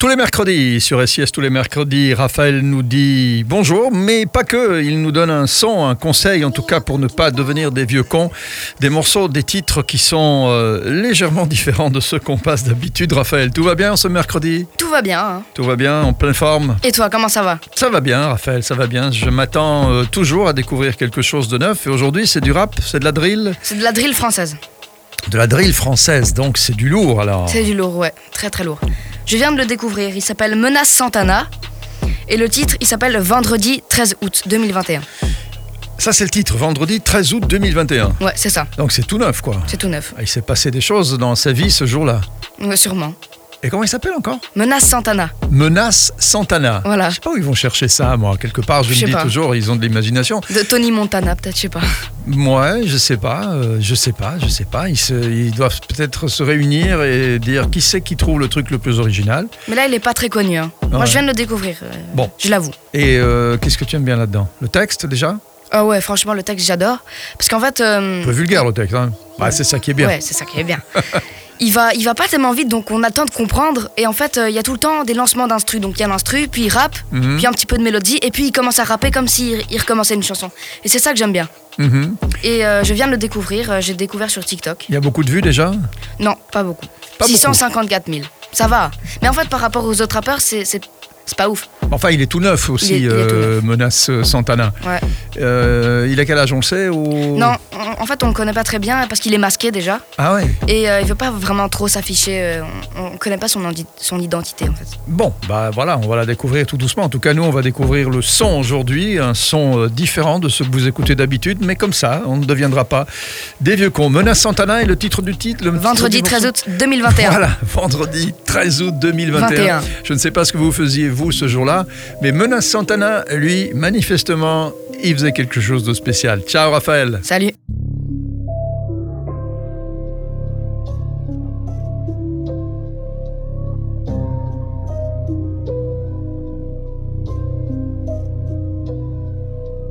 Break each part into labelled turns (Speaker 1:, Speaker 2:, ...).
Speaker 1: Tous les mercredis sur SIS, tous les mercredis, Raphaël nous dit bonjour, mais pas que, il nous donne un son, un conseil en tout cas pour ne pas devenir des vieux cons, des morceaux, des titres qui sont euh, légèrement différents de ceux qu'on passe d'habitude. Raphaël, tout va bien ce mercredi?
Speaker 2: Tout va bien. hein.
Speaker 1: Tout va bien, en pleine forme?
Speaker 2: Et toi, comment ça va?
Speaker 1: Ça va bien Raphaël, ça va bien. Je m'attends euh, toujours à découvrir quelque chose de neuf et aujourd'hui c'est du rap, c'est de la drill,
Speaker 2: C'est de la drill française.
Speaker 1: De la drill française, donc c'est du lourd alors.
Speaker 2: C'est du lourd, ouais. Très très lourd. Je viens de le découvrir. Il s'appelle Menace Santana. Et le titre, il s'appelle Vendredi 13 août 2021.
Speaker 1: Ça c'est le titre, vendredi 13 août 2021.
Speaker 2: Ouais, c'est ça.
Speaker 1: Donc c'est tout neuf quoi.
Speaker 2: C'est tout neuf.
Speaker 1: Ah, Il s'est passé des choses dans sa vie ce jour-là.
Speaker 2: Ouais, sûrement.
Speaker 1: Et comment il s'appelle encore
Speaker 2: Menace Santana.
Speaker 1: Menace Santana.
Speaker 2: Voilà.
Speaker 1: Je sais pas où ils vont chercher ça, moi. Quelque part, je,
Speaker 2: Je
Speaker 1: me dis
Speaker 2: pas.
Speaker 1: toujours, ils ont de l'imagination.
Speaker 2: De Tony Montana, peut-être, je sais pas.
Speaker 1: Moi, je sais pas, euh, je sais pas, je sais pas. Ils, se- ils doivent peut-être se réunir et dire qui c'est qui trouve le truc le plus original.
Speaker 2: Mais là, il est pas très connu. hein. Moi,
Speaker 1: Ouais.
Speaker 2: je viens de le découvrir. euh,
Speaker 1: Bon.
Speaker 2: Je l'avoue.
Speaker 1: Et euh, qu'est-ce que tu aimes bien là-dedans? Le texte déjà?
Speaker 2: Ah ouais, franchement, le texte, j'adore. Parce qu'en fait. euh,
Speaker 1: Un peu vulgaire le texte, hein Bah, C'est ça qui est bien.
Speaker 2: Ouais, c'est ça qui est bien. il va, il va pas tellement vite, donc on a le temps de comprendre. Et en fait, euh, il y a tout le temps des lancements d'instru. Donc il y a l'instru, puis il rappe,
Speaker 1: Mhm.
Speaker 2: puis un petit peu de mélodie, et puis il commence à rapper comme s'il il recommençait une chanson. Et c'est ça que j'aime bien.
Speaker 1: Mhm.
Speaker 2: Et euh, je viens de le découvrir, euh, j'ai découvert sur TikTok.
Speaker 1: Il y a beaucoup de vues déjà
Speaker 2: Non, pas beaucoup.
Speaker 1: Pas
Speaker 2: 654 000. Ça va. Mais en fait, par rapport aux autres rappeurs, c'est pas ouf.
Speaker 1: Enfin, il est tout neuf aussi,
Speaker 2: Il est- il est tout
Speaker 1: Menace Santana.
Speaker 2: Ouais.
Speaker 1: Euh, il a quel âge, on le sait ou...
Speaker 2: Non, en en fait, on le connaît pas très bien parce qu'il est masqué déjà.
Speaker 1: Ah ouais
Speaker 2: Et euh, il veut pas vraiment trop s'afficher. euh, on, on connaît pas son, son identité en fait.
Speaker 1: Bon, bah voilà, on va la découvrir tout doucement. En tout cas, nous, on va découvrir le son aujourd'hui, un son euh, différent de ce que vous écoutez d'habitude, mais comme ça, on ne deviendra pas des vieux cons. Menace Santana et le titre du titre le
Speaker 2: Vendredi
Speaker 1: titre du
Speaker 2: 13
Speaker 1: morceau
Speaker 2: août 2021.
Speaker 1: Voilà, vendredi 13 août 2021.
Speaker 2: 21.
Speaker 1: Je ne sais pas ce que vous faisiez, vous, ce jour-là, mais Menace Santana, lui, manifestement, il faisait quelque chose de spécial. Ciao, Raphaël.
Speaker 2: Salut.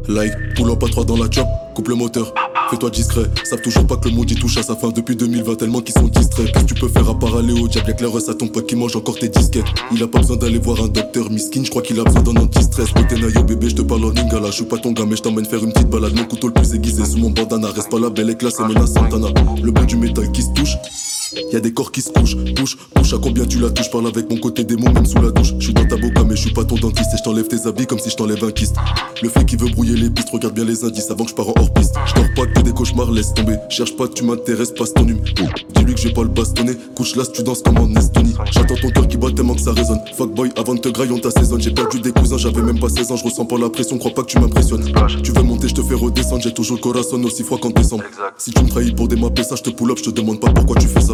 Speaker 3: Live, pull up à 3 dans la chop, coupe le moteur, fais-toi discret. Savent toujours pas que le y touche à sa fin depuis 2020, tellement qu'ils sont distraits. Qu'est-ce que tu peux faire à part aller au diable, y'a que la reste à ton pote qui mange encore tes disquettes. Il a pas besoin d'aller voir un docteur miskin, je crois qu'il a besoin d'un anti-stress. Naïo bébé, je te parle en lingala, je suis pas ton gars, mais je t'emmène faire une petite balade. Mon couteau le plus aiguisé sous mon bandana, reste pas la belle éclat, c'est menace Santana. Le bout du métal qui se touche. Y'a des corps qui se couchent, touche, touche à combien tu la touches, parle avec mon côté démon même sous la douche. Je suis dans ta boca mais je suis pas ton dentiste et je t'enlève tes habits comme si je t'enlève un kyste. Le fait qui veut brouiller les pistes, regarde bien les indices avant que je pars en hors piste. Je pas que des cauchemars, laisse tomber. Cherche pas, tu m'intéresses, passe ton hume. Que vais pas le bastonner, couche là tu danses comme en Estonie. J'attends ton cœur qui bat tellement que ça résonne. Fuck boy, avant de te grailler on t'assaisonne. J'ai perdu des cousins, j'avais même pas 16 ans, je ressens pas la pression, crois pas que tu m'impressionnes. Tu veux monter, je te fais redescendre, j'ai toujours le corazon aussi froid qu'en décembre. Si tu me trahis pour des mappes, ça je te pull up, je te demande pas pourquoi tu fais ça.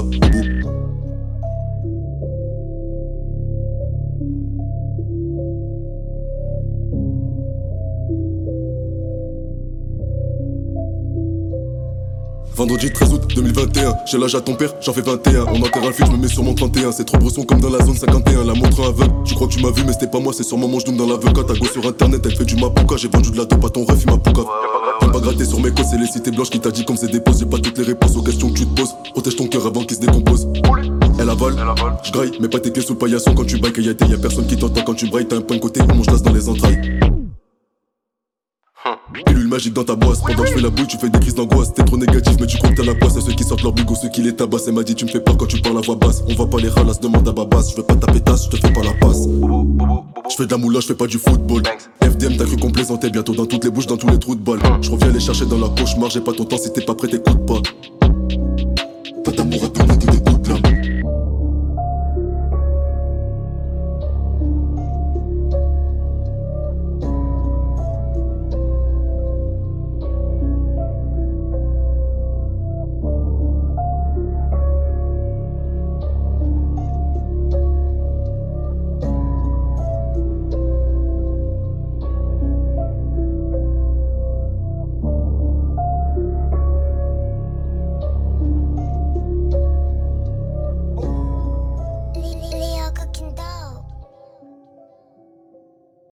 Speaker 3: Vendredi 13 août 2021, j'ai l'âge à ton père, j'en fais 21. On enterre un film, je me mets sur mon 31. C'est trop bresson comme dans la zone 51. La montre aveugle, tu crois que tu m'as vu, mais c'était pas moi, c'est sûrement mon genou dans l'aveugle. Ta go sur internet, elle fait du mapuka. J'ai vendu de la dope à ton ref, il m'a poucave. T'aimes pas gratter sur mes cosses, c'est les cités blanches qui t'a dit comme c'est des. J'ai pas toutes les réponses aux questions que tu te poses. Protège ton cœur avant qu'il se décompose. Elle avale, je graille, mais pas tes clés sous le paillasson quand tu bailles. Qu'il y a des- y a personne qui t'entend quand tu brailles. T'as un point de côté, on mange dans les entrailles. Pilule magique dans ta boisse. Pendant que je fais la bouille, tu fais des crises d'angoisse. T'es trop négatif, mais tu que t'as la poisse. À ceux qui sortent leur bigot, ceux qui les tabassent. Elle m'a dit, tu me fais peur quand tu parles à voix basse. On va pas les ralas, demande à Babas. Je veux pas taper tasse, je te fais pas la passe. Je fais de la moula, je fais pas du football. FDM, t'as cru qu'on plaisantait bientôt dans toutes les bouches, dans tous les trous de balle. Je reviens les chercher dans la cauchemar, j'ai pas ton temps si t'es pas prêt, t'écoutes pas.